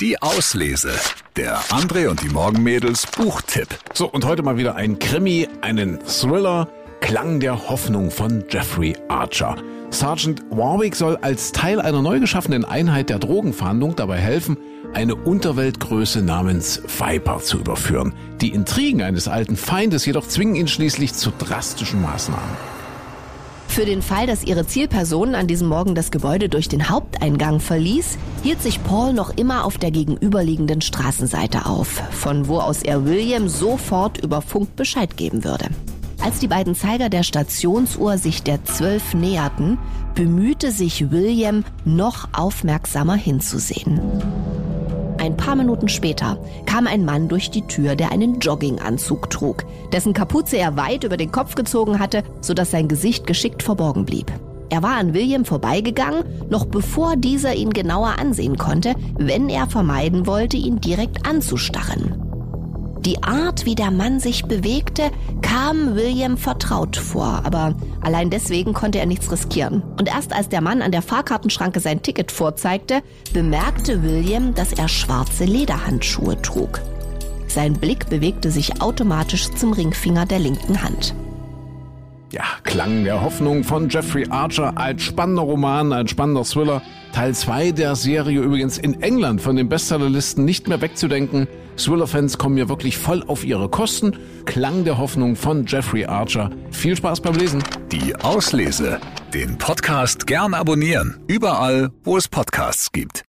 Die Auslese. Der André und die Morgenmädels Buchtipp. So, und heute mal wieder ein Krimi, einen Thriller. Klang der Hoffnung von Jeffrey Archer. Sergeant Warwick soll als Teil einer neu geschaffenen Einheit der Drogenfahndung dabei helfen, eine Unterweltgröße namens Viper zu überführen. Die Intrigen eines alten Feindes jedoch zwingen ihn schließlich zu drastischen Maßnahmen. Für den Fall, dass ihre Zielperson an diesem Morgen das Gebäude durch den Haupteingang verließ, hielt sich Paul noch immer auf der gegenüberliegenden Straßenseite auf, von wo aus er William sofort über Funk Bescheid geben würde. Als die beiden Zeiger der Stationsuhr sich der Zwölf näherten, bemühte sich William, noch aufmerksamer hinzusehen. Ein paar Minuten später kam ein Mann durch die Tür, der einen Jogginganzug trug, dessen Kapuze er weit über den Kopf gezogen hatte, sodass sein Gesicht geschickt verborgen blieb. Er war an William vorbeigegangen, noch bevor dieser ihn genauer ansehen konnte, wenn er vermeiden wollte, ihn direkt anzustarren. Die Art, wie der Mann sich bewegte, kam William vertraut vor, aber allein deswegen konnte er nichts riskieren. Und erst als der Mann an der Fahrkartenschranke sein Ticket vorzeigte, bemerkte William, dass er schwarze Lederhandschuhe trug. Sein Blick bewegte sich automatisch zum Ringfinger der linken Hand. Ja, Klang der Hoffnung von Jeffrey Archer als spannender Roman, ein spannender Thriller. Teil 2 der Serie übrigens in England von den Bestsellerlisten nicht mehr wegzudenken. Thriller-Fans kommen mir wirklich voll auf ihre Kosten. Klang der Hoffnung von Jeffrey Archer. Viel Spaß beim Lesen. Die Auslese. Den Podcast gern abonnieren. Überall, wo es Podcasts gibt.